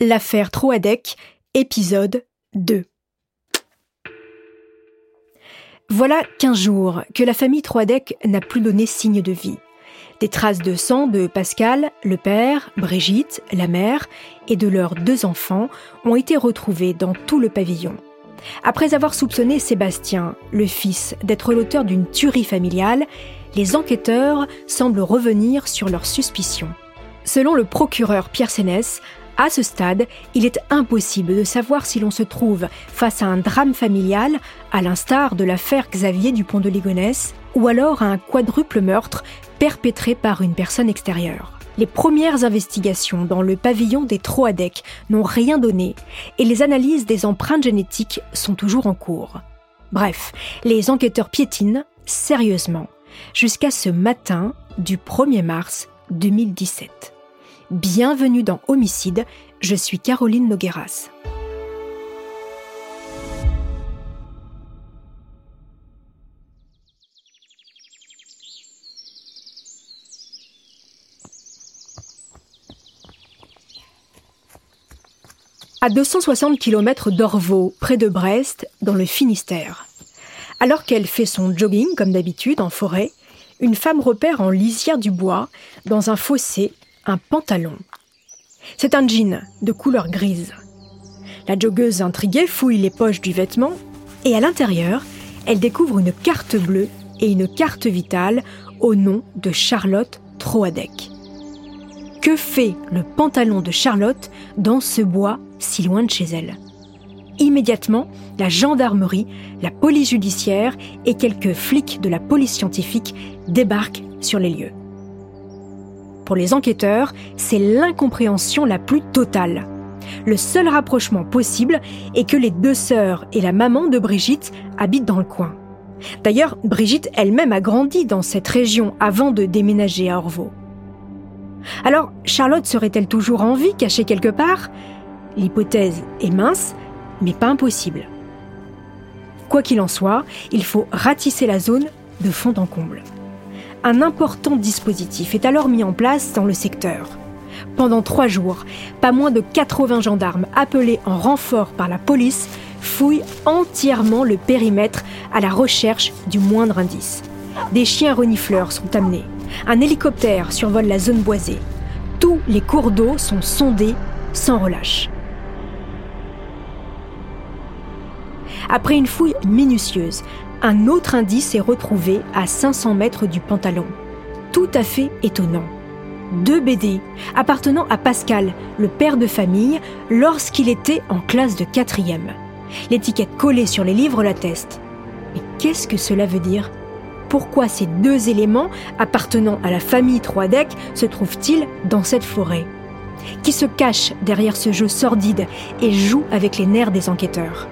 L'affaire Troadec, épisode 2. Voilà 15 jours que la famille Troadec n'a plus donné signe de vie. Des traces de sang de Pascal, le père, Brigitte, la mère et de leurs deux enfants ont été retrouvées dans tout le pavillon. Après avoir soupçonné Sébastien, le fils, d'être l'auteur d'une tuerie familiale, les enquêteurs semblent revenir sur leurs suspicions. Selon le procureur Pierre Sénès, à ce stade, il est impossible de savoir si l'on se trouve face à un drame familial, à l'instar de l'affaire Xavier Dupont de Ligonnès, ou alors à un quadruple meurtre perpétré par une personne extérieure. Les premières investigations dans le pavillon des Troadec n'ont rien donné et les analyses des empreintes génétiques sont toujours en cours. Bref, les enquêteurs piétinent sérieusement jusqu'à ce matin du 1er mars 2017. Bienvenue dans Homicide, je suis Caroline Nogueras. À 260 km d'Orvaux, près de Brest, dans le Finistère. Alors qu'elle fait son jogging, comme d'habitude, en forêt, une femme repère en lisière du bois, dans un fossé, un pantalon. C'est un jean de couleur grise. La joggeuse intriguée fouille les poches du vêtement et à l'intérieur, elle découvre une carte bleue et une carte vitale au nom de Charlotte Troadec. Que fait le pantalon de Charlotte dans ce bois si loin de chez elle? Immédiatement, la gendarmerie, la police judiciaire et quelques flics de la police scientifique débarquent sur les lieux. Pour les enquêteurs, c'est l'incompréhension la plus totale. Le seul rapprochement possible est que les deux sœurs et la maman de Brigitte habitent dans le coin. D'ailleurs, Brigitte elle-même a grandi dans cette région avant de déménager à Orvaux. Alors, Charlotte serait-elle toujours en vie, cachée quelque part? L'hypothèse est mince, mais pas impossible. Quoi qu'il en soit, il faut ratisser la zone de fond en comble. Un important dispositif est alors mis en place dans le secteur. Pendant trois jours, pas moins de 80 gendarmes appelés en renfort par la police fouillent entièrement le périmètre à la recherche du moindre indice. Des chiens renifleurs sont amenés. Un hélicoptère survole la zone boisée. Tous les cours d'eau sont sondés sans relâche. Après une fouille minutieuse, un autre indice est retrouvé à 500 mètres du pantalon. Tout à fait étonnant. Deux BD appartenant à Pascal, le père de famille, lorsqu'il était en classe de quatrième. L'étiquette collée sur les livres l'atteste. Mais qu'est-ce que cela veut dire? Pourquoi ces deux éléments appartenant à la famille Troidec se trouvent-ils dans cette forêt? Qui se cache derrière ce jeu sordide et joue avec les nerfs des enquêteurs?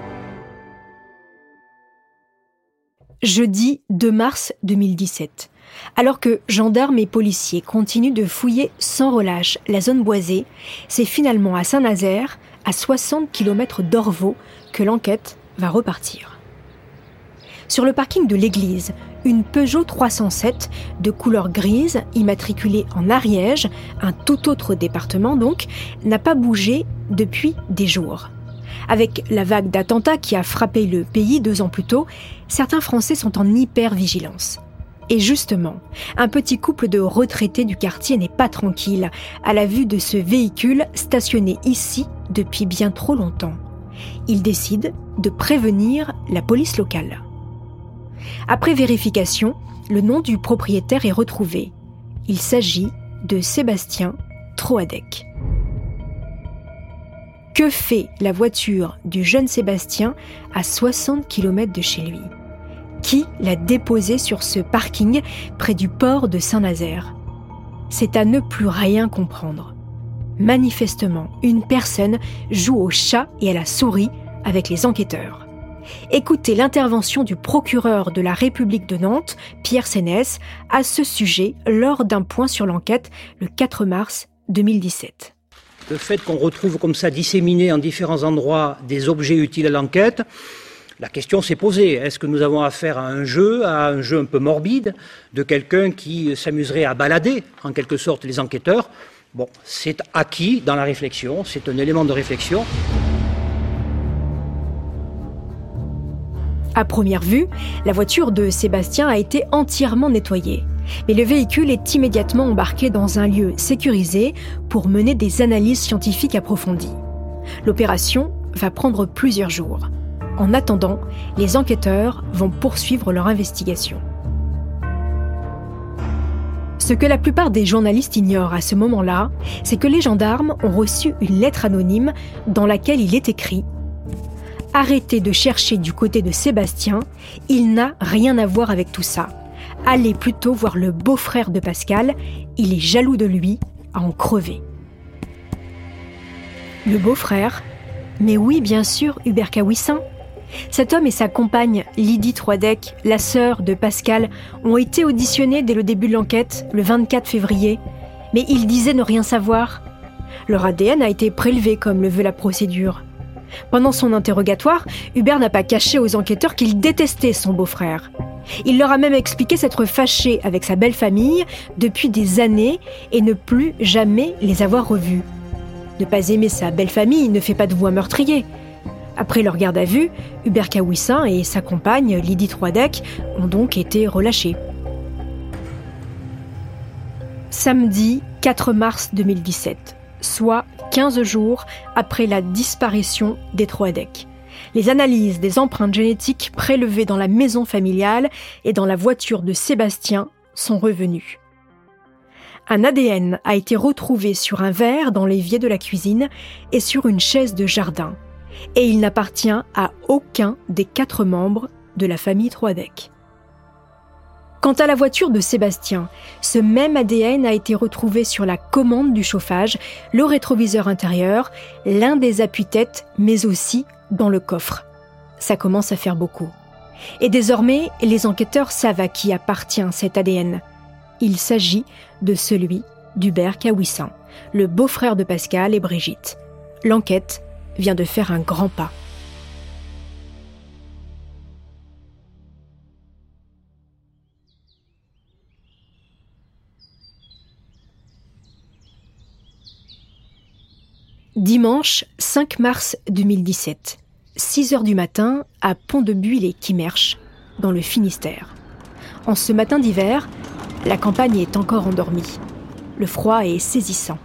Jeudi 2 mars 2017. Alors que gendarmes et policiers continuent de fouiller sans relâche la zone boisée, c'est finalement à Saint-Nazaire, à 60 km d'Orvaux, que l'enquête va repartir. Sur le parking de l'église, une Peugeot 307 de couleur grise, immatriculée en Ariège, un tout autre département donc, n'a pas bougé depuis des jours. Avec la vague d'attentats qui a frappé le pays deux ans plus tôt, certains Français sont en hyper-vigilance. Et justement, un petit couple de retraités du quartier n'est pas tranquille à la vue de ce véhicule stationné ici depuis bien trop longtemps. Ils décident de prévenir la police locale. Après vérification, le nom du propriétaire est retrouvé. Il s'agit de Sébastien Troadec. Que fait la voiture du jeune Sébastien à 60 km de chez lui? Qui l'a déposé sur ce parking près du port de Saint-Nazaire? C'est à ne plus rien comprendre. Manifestement, une personne joue au chat et à la souris avec les enquêteurs. Écoutez l'intervention du procureur de la République de Nantes, Pierre Sénès, à ce sujet lors d'un point sur l'enquête le 4 mars 2017. Le fait qu'on retrouve comme ça disséminés en différents endroits des objets utiles à l'enquête, la question s'est posée. Est-ce que nous avons affaire à un jeu, à un jeu un peu morbide, de quelqu'un qui s'amuserait à balader, en quelque sorte, les enquêteurs? Bon, c'est acquis dans la réflexion, c'est un élément de réflexion. À première vue, la voiture de Sébastien a été entièrement nettoyée. Mais le véhicule est immédiatement embarqué dans un lieu sécurisé pour mener des analyses scientifiques approfondies. L'opération va prendre plusieurs jours. En attendant, les enquêteurs vont poursuivre leur investigation. Ce que la plupart des journalistes ignorent à ce moment-là, c'est que les gendarmes ont reçu une lettre anonyme dans laquelle il est écrit Arrêtez de chercher du côté de Sébastien, il n'a rien à voir avec tout ça. Allez plutôt voir le beau-frère de Pascal, il est jaloux de lui, à en crever. Le beau-frère Mais oui, bien sûr, Hubert Kawissin. Cet homme et sa compagne, Lydie Troidec, la sœur de Pascal, ont été auditionnés dès le début de l'enquête, le 24 février, mais ils disaient ne rien savoir. Leur ADN a été prélevé comme le veut la procédure. Pendant son interrogatoire, Hubert n'a pas caché aux enquêteurs qu'il détestait son beau-frère. Il leur a même expliqué s'être fâché avec sa belle famille depuis des années et ne plus jamais les avoir revus. Ne pas aimer sa belle famille ne fait pas de vous un meurtrier. Après leur garde à vue, Hubert Kawissin et sa compagne Lydie Troidec ont donc été relâchés. Samedi 4 mars 2017, soit 15 jours après la disparition des trois decks. Les analyses des empreintes génétiques prélevées dans la maison familiale et dans la voiture de Sébastien sont revenues. Un ADN a été retrouvé sur un verre dans l'évier de la cuisine et sur une chaise de jardin, et il n'appartient à aucun des quatre membres de la famille Troidec. Quant à la voiture de Sébastien, ce même ADN a été retrouvé sur la commande du chauffage, le rétroviseur intérieur, l'un des appuis-têtes, mais aussi dans le coffre. Ça commence à faire beaucoup. Et désormais, les enquêteurs savent à qui appartient cet ADN. Il s'agit de celui d'Hubert Kawissin, le beau-frère de Pascal et Brigitte. L'enquête vient de faire un grand pas. Dimanche 5 mars 2017, 6 heures du matin, à Pont-de-Buis et Quimerche, dans le Finistère. En ce matin d'hiver, la campagne est encore endormie. Le froid est saisissant.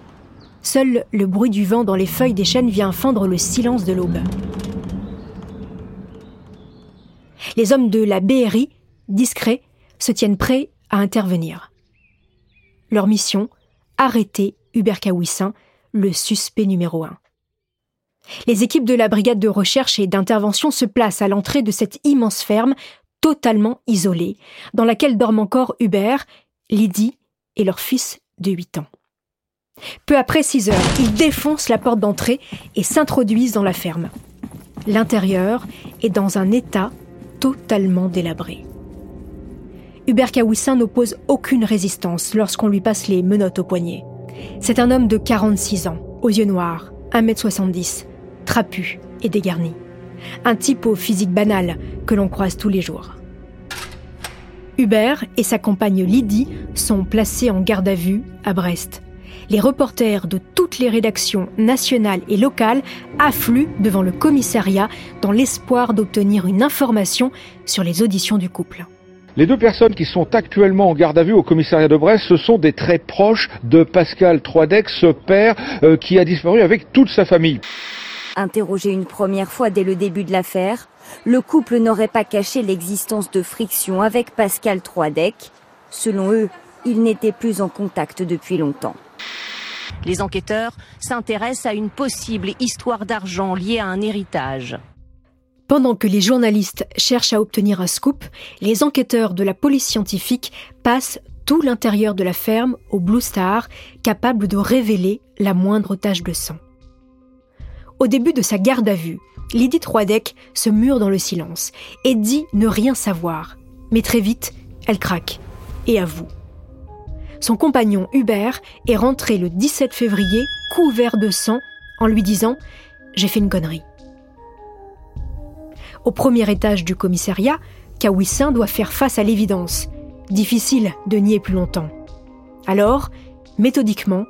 Seul le bruit du vent dans les feuilles des chênes vient fendre le silence de l'aube. Les hommes de la BRI, discrets, se tiennent prêts à intervenir. Leur mission arrêter Hubert Kawissin, le suspect numéro un. Les équipes de la brigade de recherche et d'intervention se placent à l'entrée de cette immense ferme, totalement isolée, dans laquelle dorment encore Hubert, Lydie et leur fils de 8 ans. Peu après 6 heures, ils défoncent la porte d'entrée et s'introduisent dans la ferme. L'intérieur est dans un état totalement délabré. Hubert Kawissin n'oppose aucune résistance lorsqu'on lui passe les menottes au poignet. C'est un homme de 46 ans, aux yeux noirs, 1m70, trapu et dégarni. Un type au physique banal que l'on croise tous les jours. Hubert et sa compagne Lydie sont placés en garde à vue à Brest. Les reporters de toutes les rédactions nationales et locales affluent devant le commissariat dans l'espoir d'obtenir une information sur les auditions du couple. Les deux personnes qui sont actuellement en garde à vue au commissariat de Brest, ce sont des très proches de Pascal Troidec, ce père euh, qui a disparu avec toute sa famille. Interrogé une première fois dès le début de l'affaire, le couple n'aurait pas caché l'existence de frictions avec Pascal Troidec. Selon eux, ils n'étaient plus en contact depuis longtemps. Les enquêteurs s'intéressent à une possible histoire d'argent liée à un héritage. Pendant que les journalistes cherchent à obtenir un scoop, les enquêteurs de la police scientifique passent tout l'intérieur de la ferme au Blue Star, capable de révéler la moindre tache de sang. Au début de sa garde à vue, Lydie Troidec se mure dans le silence et dit ne rien savoir. Mais très vite, elle craque et avoue. Son compagnon Hubert est rentré le 17 février couvert de sang en lui disant ⁇ J'ai fait une connerie ⁇ Au premier étage du commissariat, Kawissin doit faire face à l'évidence. Difficile de nier plus longtemps. Alors, méthodiquement,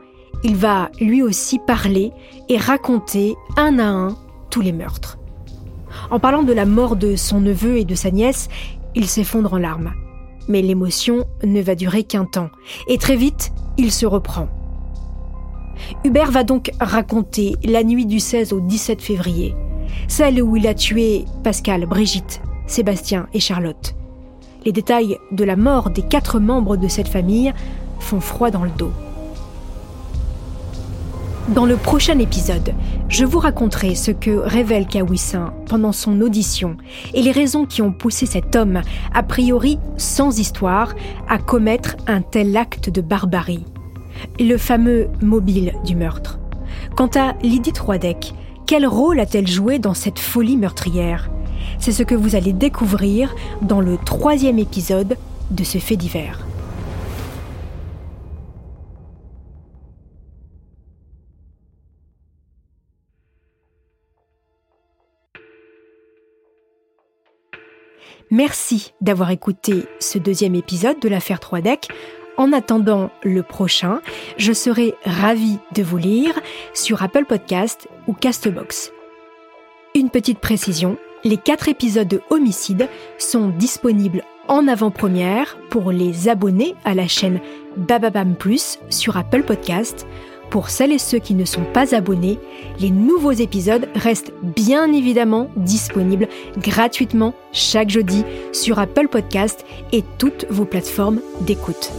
il va lui aussi parler et raconter un à un tous les meurtres. En parlant de la mort de son neveu et de sa nièce, il s'effondre en larmes. Mais l'émotion ne va durer qu'un temps, et très vite, il se reprend. Hubert va donc raconter la nuit du 16 au 17 février, celle où il a tué Pascal, Brigitte, Sébastien et Charlotte. Les détails de la mort des quatre membres de cette famille font froid dans le dos. Dans le prochain épisode, je vous raconterai ce que révèle Kawissin pendant son audition et les raisons qui ont poussé cet homme, a priori sans histoire, à commettre un tel acte de barbarie. Le fameux mobile du meurtre. Quant à Lydie Troidec, quel rôle a-t-elle joué dans cette folie meurtrière? C'est ce que vous allez découvrir dans le troisième épisode de ce fait divers. Merci d'avoir écouté ce deuxième épisode de l'affaire 3 deck. En attendant le prochain, je serai ravie de vous lire sur Apple Podcast ou Castbox. Une petite précision, les quatre épisodes de Homicide sont disponibles en avant-première pour les abonnés à la chaîne Bababam Plus sur Apple Podcast pour celles et ceux qui ne sont pas abonnés, les nouveaux épisodes restent bien évidemment disponibles gratuitement chaque jeudi sur Apple Podcast et toutes vos plateformes d'écoute.